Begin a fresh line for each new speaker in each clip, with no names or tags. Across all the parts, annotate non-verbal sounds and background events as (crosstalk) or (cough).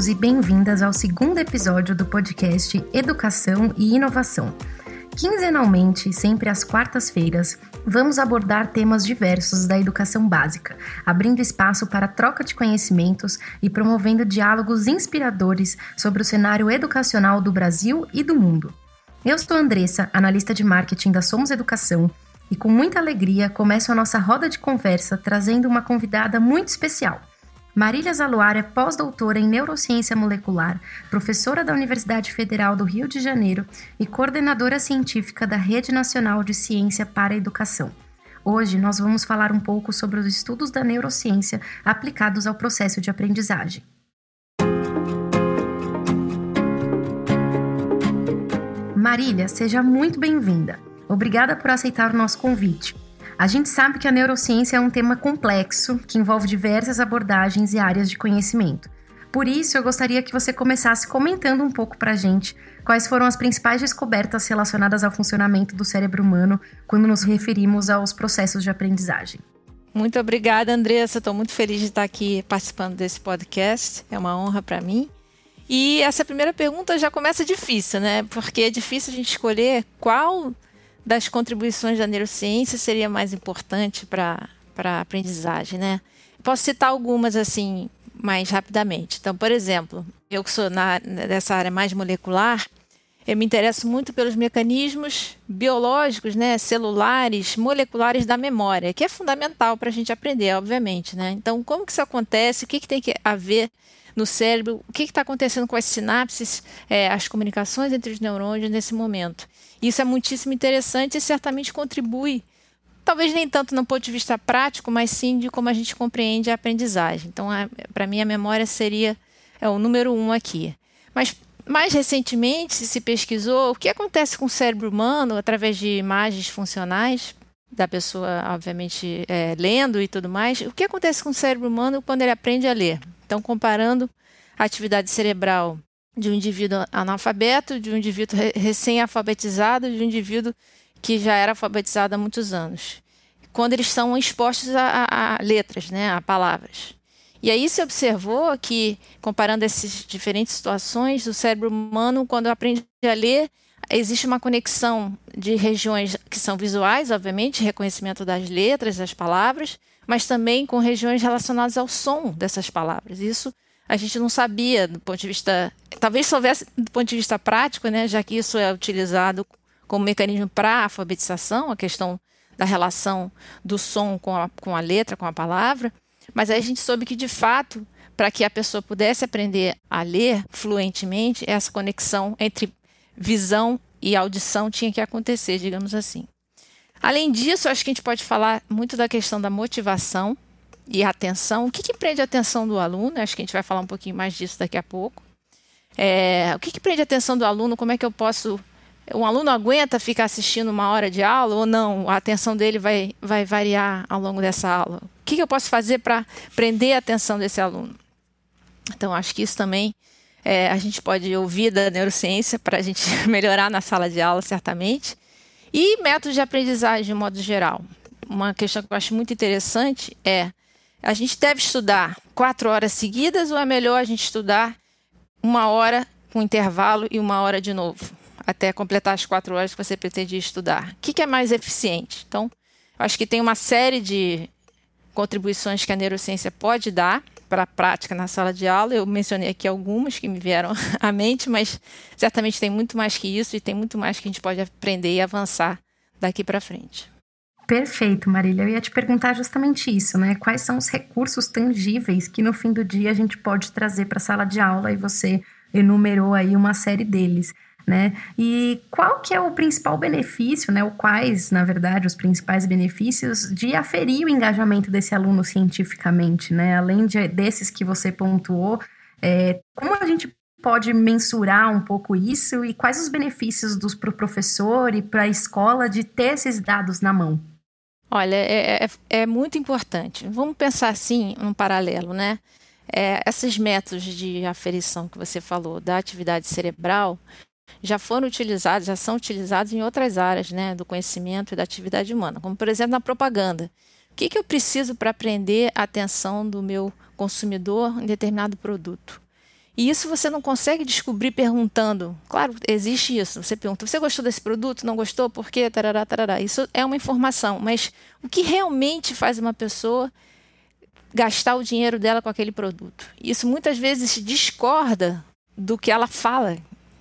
Bem-vindos e bem-vindas ao segundo episódio do podcast Educação e Inovação. Quinzenalmente, sempre às quartas-feiras, vamos abordar temas diversos da educação básica, abrindo espaço para troca de conhecimentos e promovendo diálogos inspiradores sobre o cenário educacional do Brasil e do mundo. Eu sou Andressa, analista de marketing da Somos Educação, e com muita alegria começo a nossa roda de conversa trazendo uma convidada muito especial. Marília Zaluar é pós-doutora em neurociência molecular, professora da Universidade Federal do Rio de Janeiro e coordenadora científica da Rede Nacional de Ciência para a Educação. Hoje nós vamos falar um pouco sobre os estudos da neurociência aplicados ao processo de aprendizagem. Marília, seja muito bem-vinda. Obrigada por aceitar o nosso convite. A gente sabe que a neurociência é um tema complexo que envolve diversas abordagens e áreas de conhecimento. Por isso, eu gostaria que você começasse comentando um pouco para a gente quais foram as principais descobertas relacionadas ao funcionamento do cérebro humano quando nos referimos aos processos de aprendizagem.
Muito obrigada, Andressa. Estou muito feliz de estar aqui participando desse podcast. É uma honra para mim. E essa primeira pergunta já começa difícil, né? Porque é difícil a gente escolher qual das contribuições da neurociência seria mais importante para a aprendizagem, né? Posso citar algumas assim mais rapidamente. Então, por exemplo, eu que sou na, dessa área mais molecular, eu me interesso muito pelos mecanismos biológicos, né, celulares, moleculares da memória, que é fundamental para a gente aprender, obviamente. Né? Então, como que isso acontece? O que, que tem que haver no cérebro? O que está acontecendo com as sinapses, é, as comunicações entre os neurônios nesse momento? Isso é muitíssimo interessante e certamente contribui, talvez nem tanto no ponto de vista prático, mas sim de como a gente compreende a aprendizagem. Então, para mim, a memória seria é o número um aqui. Mas mais recentemente se pesquisou o que acontece com o cérebro humano através de imagens funcionais da pessoa, obviamente, é, lendo e tudo mais. O que acontece com o cérebro humano quando ele aprende a ler? Então, comparando atividade cerebral de um indivíduo analfabeto, de um indivíduo recém-alfabetizado, de um indivíduo que já era alfabetizado há muitos anos. Quando eles são expostos a, a, a letras, né, a palavras. E aí se observou que, comparando essas diferentes situações, o cérebro humano, quando aprende a ler, existe uma conexão de regiões que são visuais, obviamente, reconhecimento das letras, das palavras, mas também com regiões relacionadas ao som dessas palavras. Isso a gente não sabia do ponto de vista, talvez soubesse do ponto de vista prático, né, já que isso é utilizado como mecanismo para alfabetização, a questão da relação do som com a, com a letra, com a palavra, mas aí a gente soube que, de fato, para que a pessoa pudesse aprender a ler fluentemente, essa conexão entre visão e audição tinha que acontecer, digamos assim. Além disso, acho que a gente pode falar muito da questão da motivação e atenção. O que, que prende a atenção do aluno? Acho que a gente vai falar um pouquinho mais disso daqui a pouco. É, o que, que prende a atenção do aluno? Como é que eu posso um aluno aguenta ficar assistindo uma hora de aula ou não? A atenção dele vai, vai variar ao longo dessa aula. O que, que eu posso fazer para prender a atenção desse aluno? Então, acho que isso também é, a gente pode ouvir da neurociência para a gente (laughs) melhorar na sala de aula, certamente. E métodos de aprendizagem, de modo geral. Uma questão que eu acho muito interessante é: a gente deve estudar quatro horas seguidas ou é melhor a gente estudar uma hora com intervalo e uma hora de novo? até completar as quatro horas que você pretende estudar. O que, que é mais eficiente? Então, acho que tem uma série de contribuições que a neurociência pode dar para a prática na sala de aula. Eu mencionei aqui algumas que me vieram (laughs) à mente, mas certamente tem muito mais que isso e tem muito mais que a gente pode aprender e avançar daqui para frente.
Perfeito, Marília. Eu ia te perguntar justamente isso, né? Quais são os recursos tangíveis que no fim do dia a gente pode trazer para a sala de aula e você enumerou aí uma série deles né? E qual que é o principal benefício, né? O quais, na verdade, os principais benefícios de aferir o engajamento desse aluno cientificamente, né? Além de, desses que você pontuou, é, como a gente pode mensurar um pouco isso e quais os benefícios para o professor e para a escola de ter esses dados na mão?
Olha, é, é, é muito importante. Vamos pensar assim, um paralelo, né? É, esses métodos de aferição que você falou da atividade cerebral, já foram utilizados, já são utilizados em outras áreas né, do conhecimento e da atividade humana, como por exemplo na propaganda. O que, que eu preciso para aprender a atenção do meu consumidor em determinado produto? E isso você não consegue descobrir perguntando. Claro, existe isso. Você pergunta: você gostou desse produto? Não gostou? Por quê? Tarará, tarará. Isso é uma informação. Mas o que realmente faz uma pessoa gastar o dinheiro dela com aquele produto? Isso muitas vezes discorda do que ela fala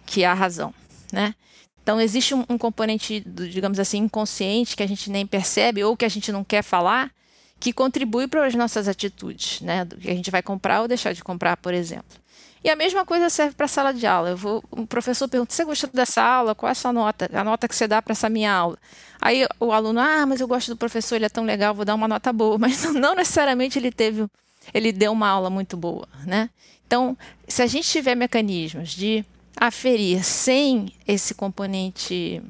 que é a razão, né? Então existe um, um componente, digamos assim, inconsciente que a gente nem percebe ou que a gente não quer falar, que contribui para as nossas atitudes, né? Do que a gente vai comprar ou deixar de comprar, por exemplo. E a mesma coisa serve para a sala de aula. Eu vou, um professor pergunta: você gostou dessa aula? Qual é a sua nota? A nota que você dá para essa minha aula? Aí o aluno: ah, mas eu gosto do professor, ele é tão legal, vou dar uma nota boa. (laughs) Mas não necessariamente ele teve, ele deu uma aula muito boa, né? Então, se a gente tiver mecanismos de aferir sem esse componente,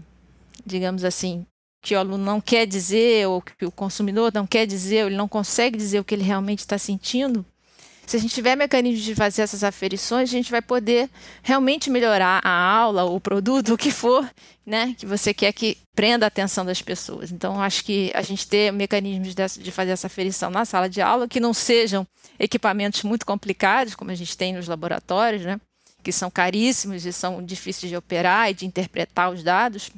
digamos assim, que o aluno não quer dizer, ou que o consumidor não quer dizer, ou ele não consegue dizer o que ele realmente está sentindo, se a gente tiver mecanismos de fazer essas aferições, a gente vai poder realmente melhorar a aula, o produto, o que for, né, que você quer que prenda a atenção das pessoas. Então, acho que a gente ter mecanismos de fazer essa aferição na sala de aula, que não sejam equipamentos muito complicados, como a gente tem nos laboratórios, né, que são caríssimos e são difíceis de operar e de interpretar os dados,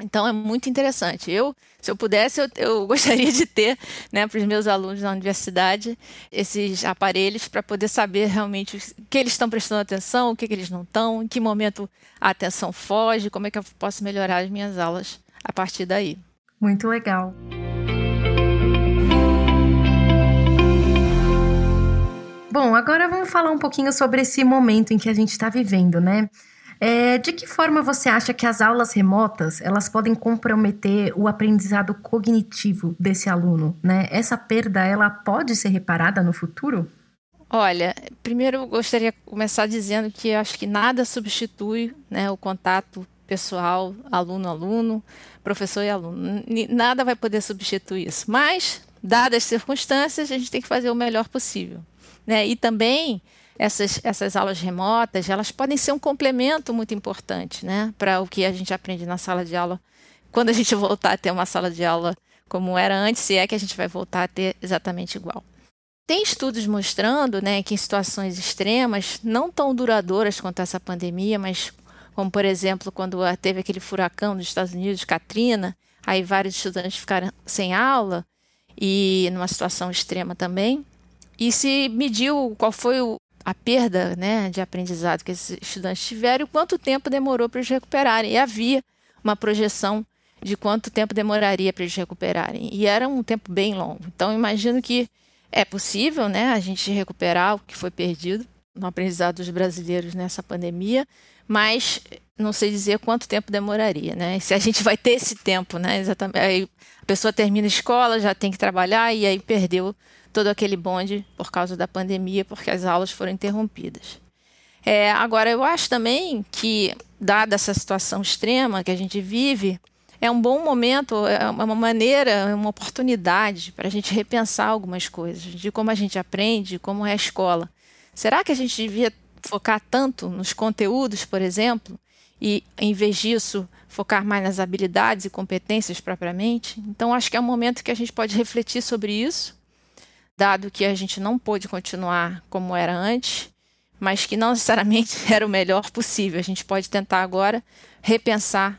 então é muito interessante. Eu, se eu pudesse, eu, eu (laughs) gostaria de ter, né, para os meus alunos na universidade, esses aparelhos para poder saber realmente o que eles estão prestando atenção, o que, que eles não estão, em que momento a atenção foge, como é que eu posso melhorar as minhas aulas a partir daí.
Muito legal. Bom, agora vamos falar um pouquinho sobre esse momento em que a gente está vivendo, né? É, de que forma você acha que as aulas remotas elas podem comprometer o aprendizado cognitivo desse aluno? Né? Essa perda ela pode ser reparada no futuro?
Olha, primeiro eu gostaria de começar dizendo que eu acho que nada substitui né, o contato pessoal, aluno-aluno, professor e aluno. Nada vai poder substituir isso. Mas, dadas as circunstâncias, a gente tem que fazer o melhor possível. Né? E também essas, essas aulas remotas, elas podem ser um complemento muito importante, né, para o que a gente aprende na sala de aula, quando a gente (laughs) voltar a ter uma sala de aula como era antes, se é que a gente vai voltar a ter exatamente igual. Tem estudos mostrando, né, que em situações extremas, não tão duradouras quanto essa pandemia, mas como por exemplo quando teve aquele furacão nos Estados Unidos, Katrina, aí vários estudantes ficaram sem aula e numa situação extrema também. E se mediu qual foi o, a perda né, de aprendizado que esses estudantes tiveram e quanto tempo demorou para eles recuperarem. E havia uma projeção de quanto tempo demoraria para eles recuperarem. E era um tempo bem longo. Então, imagino que é possível né, a gente recuperar o que foi perdido no aprendizado dos brasileiros nessa pandemia, mas não sei dizer quanto tempo demoraria, né? Se a gente vai ter esse tempo, né? Exatamente. Aí a pessoa termina a escola, já tem que trabalhar e aí perdeu todo aquele bonde por causa da pandemia, porque as aulas foram interrompidas. É, agora, eu acho também que, dada essa situação extrema que a gente vive, é um bom momento, é uma maneira, é uma oportunidade para a gente repensar algumas coisas, de como a gente aprende, como é a escola. Será que a gente devia focar tanto nos conteúdos, por exemplo, e, em vez disso, focar mais nas habilidades e competências propriamente? Então, acho que é um momento que a gente pode refletir sobre isso dado que a gente não pôde continuar como era antes, mas que não necessariamente (laughs) era o melhor possível. A gente pode tentar agora repensar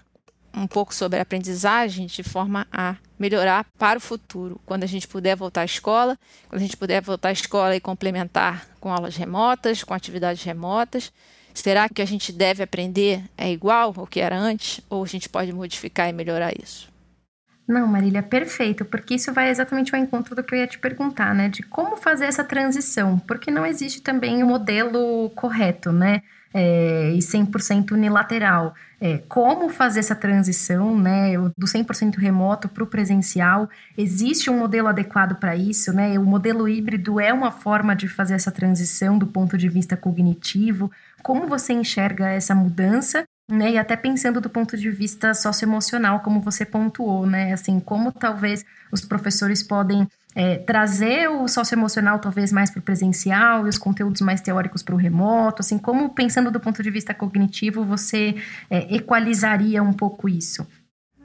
um pouco sobre a aprendizagem de forma a melhorar para o futuro, quando a gente puder voltar à escola, quando a gente puder voltar à escola e complementar com aulas remotas, com atividades remotas. Será que a gente deve aprender é igual ao que era antes ou a gente pode modificar e melhorar isso?
Não, Marília, perfeito, porque isso vai exatamente ao encontro do que eu ia te perguntar, né? De como fazer essa transição, porque não existe também o um modelo correto, né? É, e 100% unilateral. É, como fazer essa transição né, do 100% remoto para o presencial? Existe um modelo adequado para isso? Né? O modelo híbrido é uma forma de fazer essa transição do ponto de vista cognitivo? Como você enxerga essa mudança né? E até pensando do ponto de vista socioemocional, como você pontuou, né? Assim, como talvez os professores podem é, trazer o socioemocional talvez mais para o presencial e os conteúdos mais teóricos para o remoto, assim, como pensando do ponto de vista cognitivo você é, equalizaria um pouco isso?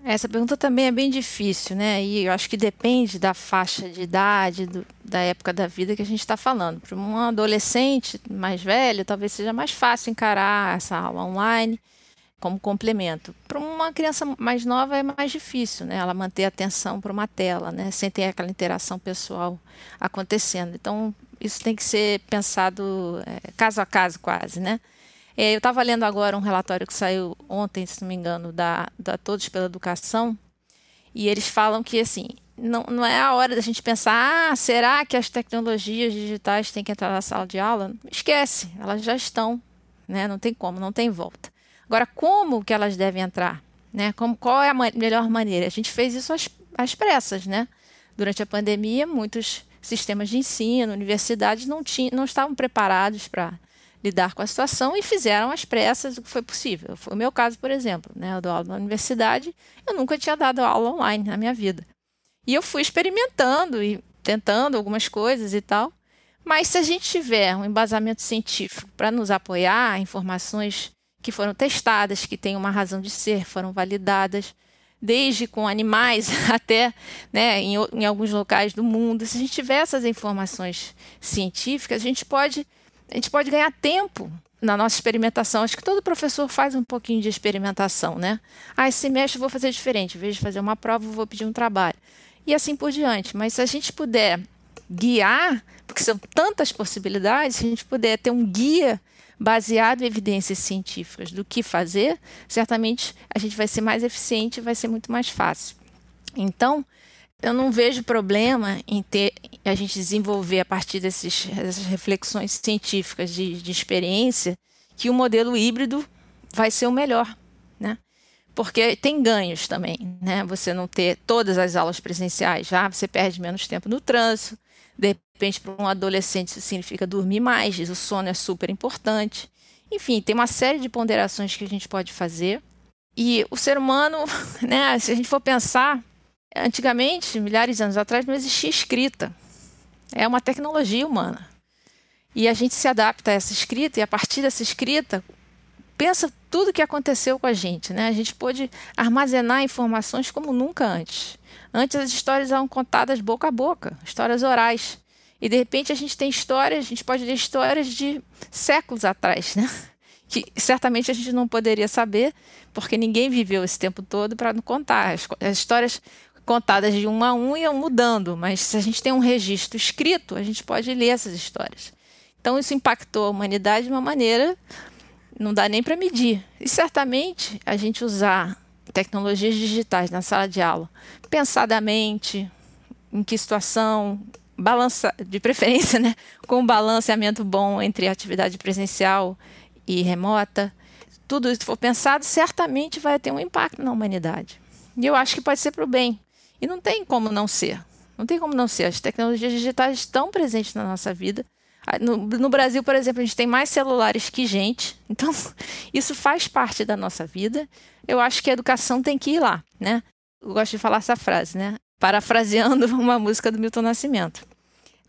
Essa pergunta também é bem difícil, né? E eu acho que depende da faixa de idade, do, da época da vida que a gente está falando. Para um adolescente mais velho, talvez seja mais fácil encarar essa aula online como complemento. Para uma criança mais nova é mais difícil, né? Ela manter a atenção para uma tela, né? Sem ter aquela interação pessoal acontecendo. Então, isso tem que ser pensado é, caso a caso, quase, né? É, eu estava lendo agora um relatório que saiu ontem, se não me engano, da, da Todos pela Educação, e eles falam que assim não, não é a hora da gente pensar, ah, será que as tecnologias digitais têm que entrar na sala de aula? Esquece, elas já estão, né? Não tem como, não tem volta. Agora, como que elas devem entrar? Né? Como, qual é a ma melhor maneira? A gente fez isso às, às pressas, né? Durante a pandemia, muitos sistemas de ensino, universidades não, tinham, não estavam preparados para lidar com a situação e fizeram às pressas o que foi possível. Foi o meu caso, por exemplo. Né? Eu dou aula na universidade, eu nunca tinha dado aula online na minha vida. E eu fui experimentando e tentando algumas coisas e tal. Mas se a gente tiver um embasamento científico para nos apoiar, informações que foram testadas, que têm uma razão de ser, foram validadas, desde com animais (laughs) até né, em, em alguns locais do mundo, se a gente tiver essas informações científicas, a gente pode a gente pode ganhar tempo na nossa experimentação. Acho que todo professor faz um pouquinho de experimentação, né? Ah, esse semestre eu vou fazer diferente. Em vez de fazer uma prova, eu vou pedir um trabalho. E assim por diante. Mas se a gente puder guiar, porque são tantas possibilidades, se a gente puder ter um guia baseado em evidências científicas do que fazer, certamente a gente vai ser mais eficiente e vai ser muito mais fácil. Então, eu não vejo problema em ter a gente desenvolver a partir desses, dessas reflexões científicas de, de experiência que o modelo híbrido vai ser o melhor, né? Porque tem ganhos também, né? Você não ter todas as aulas presenciais, já você perde menos tempo no trânsito. De repente, para um adolescente, isso significa dormir mais, o sono é super importante. Enfim, tem uma série de ponderações que a gente pode fazer. E o ser humano, (laughs) né, se a gente for pensar, Antigamente, milhares de anos atrás, não existia escrita. É uma tecnologia humana. E a gente se adapta a essa escrita, e a partir dessa escrita, pensa tudo o que aconteceu com a gente. Né? A gente pôde armazenar informações como nunca antes. Antes as histórias eram contadas boca a boca, histórias orais. E de repente a gente tem histórias, a gente pode ler histórias de séculos atrás, né? (laughs) Que certamente a gente não poderia saber, porque ninguém viveu esse tempo todo para não contar. As, as histórias contadas de um a um iam mudando, mas se a gente tem um registro escrito, a gente pode ler essas histórias. Então isso impactou a humanidade de uma maneira não dá nem para medir. E certamente a gente usar tecnologias digitais na sala de aula, pensadamente, em que situação, balança, de preferência, (laughs) né, com um balanceamento bom entre atividade presencial e remota, tudo isso for pensado, certamente vai ter um impacto na humanidade. E eu acho que pode ser para o bem. E não tem como não ser. Não tem como não ser. As tecnologias digitais estão presentes na nossa vida. No, no, Brasil, por exemplo, a gente tem mais celulares que gente, (laughs) então isso faz parte da nossa vida. Eu acho que a educação tem que ir lá, né? Eu gosto de falar essa frase, né? Parafraseando (laughs) uma música do Milton Nascimento.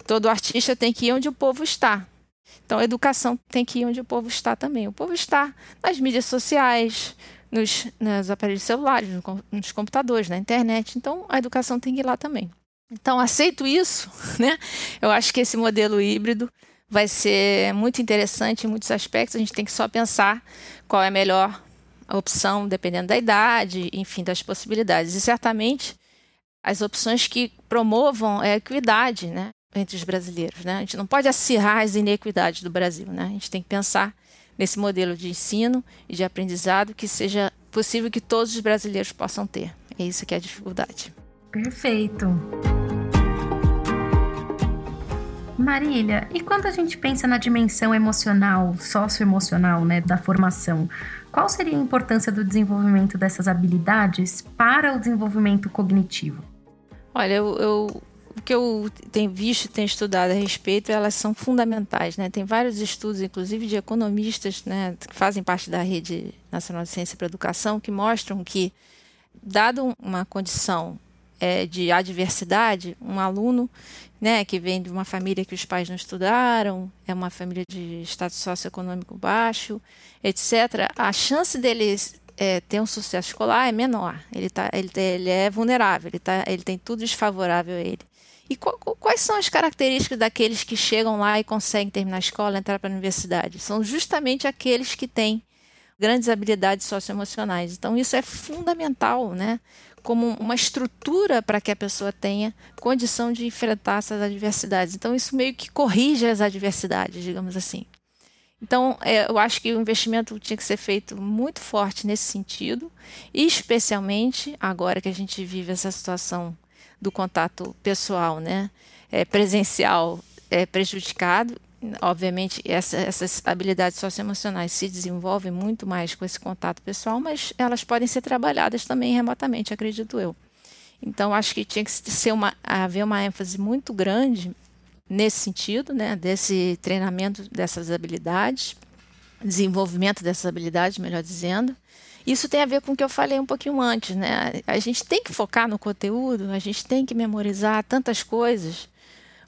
Todo artista tem que ir onde o povo está. Então a educação tem que ir onde o povo está também. O povo está nas mídias sociais, nos, nos aparelhos celulares, nos computadores, na internet. Então, a educação tem que ir lá também. Então, aceito isso, (laughs) né? Eu acho que esse modelo híbrido vai ser muito interessante em muitos aspectos. A gente tem que só pensar qual é a melhor opção, dependendo da idade, enfim, das possibilidades. E certamente as opções que promovam a equidade, né, entre os brasileiros, né? A gente não pode acirrar as inequidades do Brasil, né? A gente tem que pensar nesse modelo de ensino e de aprendizado que seja possível que todos os brasileiros possam ter. É isso que é a dificuldade.
Perfeito. Marília, e quando a gente pensa na dimensão emocional, socioemocional, né, da formação, qual seria a importância do desenvolvimento dessas habilidades para o desenvolvimento cognitivo?
Olha, eu, eu o que eu tenho visto, tenho estudado a respeito, elas são fundamentais, né? Tem vários estudos, inclusive de economistas, né, que fazem parte da rede nacional de ciência para educação, que mostram que, dado uma condição é, de adversidade, um aluno, né, que vem de uma família que os pais não estudaram, é uma família de status socioeconômico baixo, etc., a chance dele é, ter um sucesso escolar é menor. Ele, tá, ele, ele é vulnerável, ele, tá, ele tem tudo desfavorável a ele. E quais são as características daqueles que chegam lá e conseguem terminar a escola, entrar para a universidade? São justamente aqueles que têm grandes habilidades socioemocionais. Então, isso é fundamental, né? Como uma estrutura para que a pessoa tenha condição de enfrentar essas adversidades. Então, isso meio que corrige as adversidades, digamos assim. Então, é, eu acho que o investimento tinha que ser feito muito forte nesse sentido, especialmente agora que a gente vive essa situação do contato pessoal, né, é, presencial é, prejudicado. Obviamente, essa, essas habilidades socioemocionais se desenvolvem muito mais com esse contato pessoal, mas elas podem ser trabalhadas também remotamente, acredito eu. Então, acho que tinha que ser uma, haver uma ênfase muito grande nesse sentido, né, desse treinamento dessas habilidades, desenvolvimento dessas habilidades, melhor dizendo, isso tem a ver com o que eu falei um pouquinho antes, né? A gente tem que focar no conteúdo, a gente tem que memorizar tantas coisas.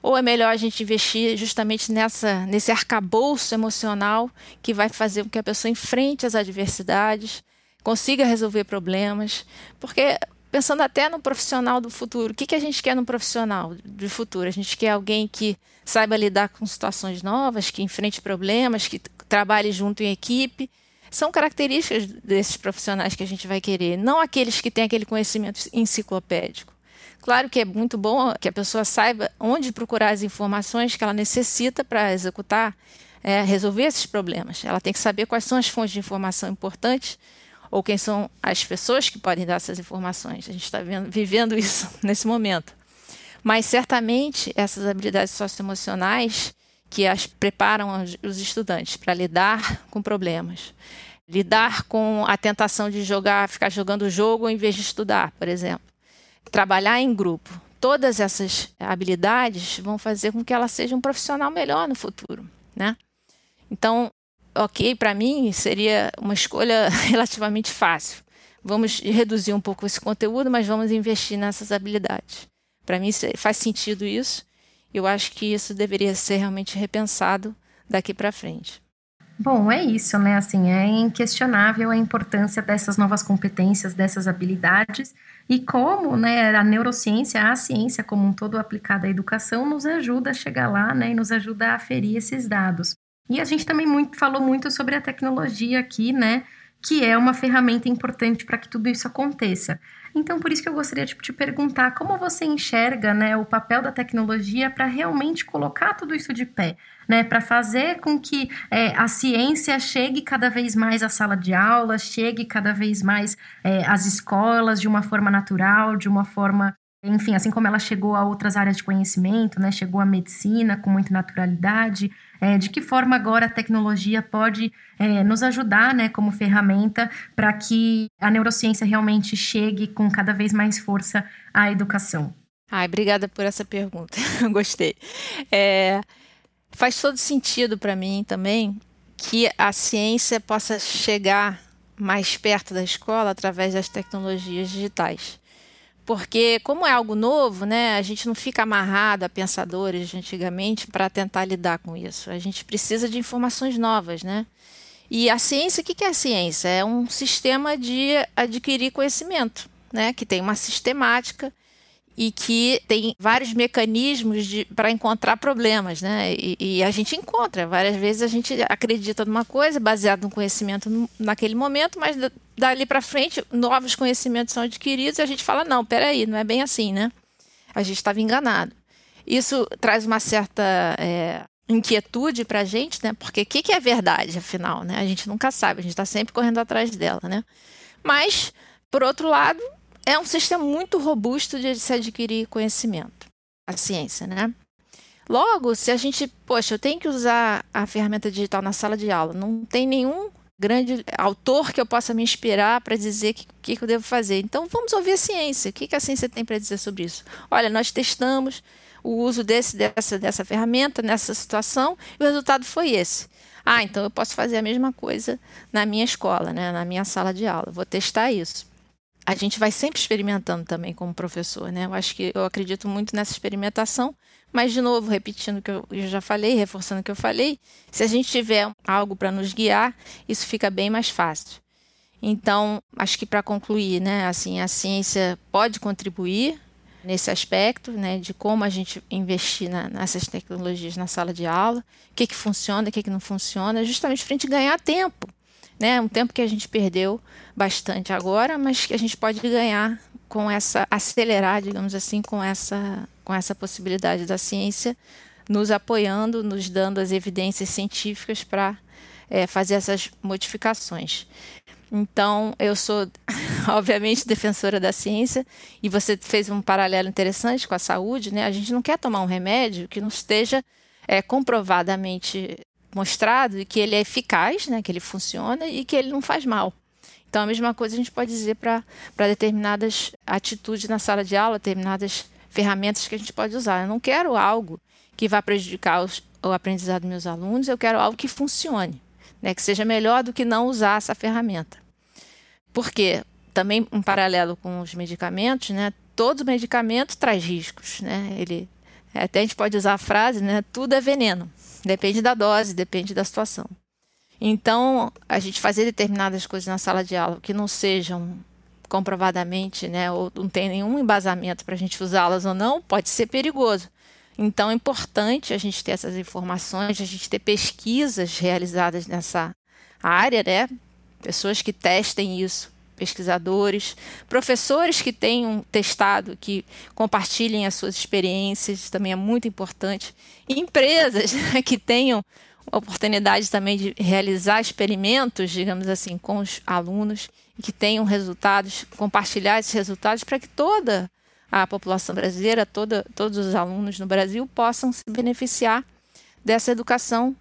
Ou é melhor a gente investir justamente nessa, nesse arcabouço emocional que vai fazer com que a pessoa enfrente as adversidades, consiga resolver problemas. Porque, pensando até no profissional do futuro, o que, que a gente quer no profissional do futuro? A gente quer alguém que saiba lidar com situações novas, que enfrente problemas, que trabalhe junto em equipe são características desses profissionais que a gente vai querer, não aqueles que têm aquele conhecimento enciclopédico. Claro que é muito bom que a pessoa saiba onde procurar as informações que ela necessita para executar, é, resolver esses problemas. Ela tem que saber quais são as fontes de informação importantes ou quem são as pessoas que podem dar essas informações. A gente está vivendo (laughs) isso nesse momento. Mas certamente essas habilidades socioemocionais que as preparam os estudantes para lidar com problemas. Lidar com a tentação de jogar, ficar jogando o jogo em vez de estudar, por exemplo. Trabalhar em grupo. Todas essas habilidades vão fazer com que ela seja um profissional melhor no futuro, né? Então, ok, para mim seria uma escolha (laughs) relativamente fácil. Vamos reduzir um pouco esse conteúdo, mas vamos investir nessas habilidades. Para mim faz sentido isso eu acho que isso deveria ser realmente repensado daqui para frente.
Bom, é isso, né? Assim, é inquestionável a importância dessas novas competências, dessas habilidades e como, né, a neurociência, a ciência como um todo aplicada à educação nos ajuda a chegar lá, né, e nos ajuda a aferir esses dados. E a gente também muito, falou muito sobre a tecnologia aqui, né, que é uma ferramenta importante para que tudo isso aconteça. Então, por isso que eu gostaria de te perguntar como você enxerga né, o papel da tecnologia para realmente colocar tudo isso de pé, né, para fazer com que é, a ciência chegue cada vez mais à sala de aula, chegue cada vez mais é, às escolas de uma forma natural, de uma forma enfim, assim como ela chegou a outras áreas de conhecimento, né, chegou à medicina com muita naturalidade, é, de que forma agora a tecnologia pode é, nos ajudar, né, como ferramenta para que a neurociência realmente chegue com cada vez mais força à educação?
Ai, obrigada por essa pergunta, (laughs) gostei. É, faz todo sentido para mim também que a ciência possa chegar mais perto da escola através das tecnologias digitais porque como é algo novo, né, a gente não fica amarrado a pensadores de antigamente para tentar lidar com isso. A gente precisa de informações novas, né? E a ciência, o que é a ciência? É um sistema de adquirir conhecimento, né? Que tem uma sistemática e que tem vários mecanismos para encontrar problemas, né? E, e, a gente encontra. Várias vezes a gente acredita numa coisa baseado no conhecimento no, naquele momento, mas dali para frente novos conhecimentos são adquiridos e a gente fala não, peraí, não é bem assim, né? A gente estava enganado. Isso traz uma certa é, inquietude para a gente, né? Porque o que, que é verdade, afinal, né? A gente nunca sabe, a gente está sempre correndo atrás dela, né? Mas, por outro lado, é um sistema muito robusto de se adquirir conhecimento, a ciência, né? Logo, se a gente, poxa, eu tenho que usar a ferramenta digital na sala de aula, não tem nenhum grande autor que eu possa me inspirar para dizer o que, que, eu devo fazer. Então, vamos ouvir a ciência. O que, que a ciência tem para dizer sobre isso? Olha, nós testamos o uso desse, dessa, dessa ferramenta nessa situação e o resultado foi esse. Ah, então eu posso fazer a mesma coisa na minha escola, né, na minha sala de aula. Vou testar isso a gente vai sempre experimentando também como professor, né? Eu acho que eu acredito muito nessa experimentação, mas de novo, repetindo o que eu já falei, reforçando o que eu falei, se a gente tiver algo para nos guiar, isso fica bem mais fácil. Então, acho que para concluir, né, assim, a ciência pode contribuir nesse aspecto, né, de como a gente investir na, nessas tecnologias na sala de aula, o que, que funciona, o que, que não funciona, justamente para a gente ganhar tempo, né, um tempo que a gente perdeu bastante agora, mas que a gente pode ganhar com essa acelerar, digamos assim, com essa com essa possibilidade da ciência nos apoiando, nos dando as evidências científicas para é, fazer essas modificações. Então, eu sou, (laughs) obviamente, defensora da ciência, e você fez um paralelo interessante com a saúde, né? A gente não quer tomar um remédio que não esteja é, comprovadamente mostrado que ele é eficaz, né? Que ele funciona e que ele não faz mal. Então, a mesma coisa a gente pode dizer para determinadas atitudes na sala de aula, determinadas ferramentas que a gente pode usar. Eu não quero algo que vá prejudicar os, o aprendizado dos meus alunos, eu quero algo que funcione né, que seja melhor do que não usar essa ferramenta. Porque também um paralelo com os medicamentos, né, todo medicamento traz riscos, né? Ele até a gente pode usar a frase, né, tudo é veneno. Depende da dose, depende da situação. Então, a gente fazer determinadas coisas na sala de aula que não sejam comprovadamente, né, ou não tem nenhum embasamento para a gente usá-las ou não, pode ser perigoso. Então é importante a gente ter essas informações, a gente ter pesquisas realizadas nessa área, né? Pessoas que testem isso, pesquisadores, professores que tenham testado, que compartilhem as suas experiências, também é muito importante. E empresas né, que tenham oportunidade também de realizar experimentos, digamos assim, com os alunos e que tenham resultados, compartilhar esses resultados para que toda a população brasileira, toda, todos os alunos no Brasil possam se beneficiar dessa educação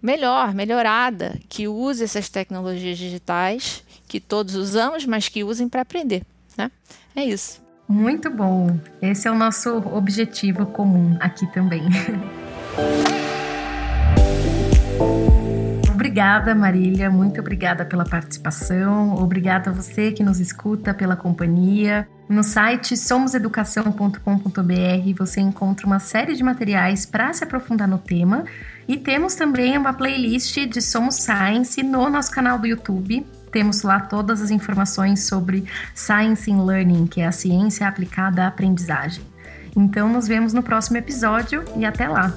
melhor, melhorada, que use essas tecnologias digitais, que todos usamos, mas que usem para aprender. Né? É isso.
Muito bom. Esse é o nosso objetivo comum aqui também. (laughs) Obrigada, Marília. Muito obrigada pela participação. Obrigada a você que nos escuta pela companhia. No site somoseducação.com.br você encontra uma série de materiais para se aprofundar no tema e temos também uma playlist de Somos Science no nosso canal do YouTube. Temos lá todas as informações sobre Science in Learning, que é a ciência aplicada à aprendizagem. Então, nos vemos no próximo episódio e até lá!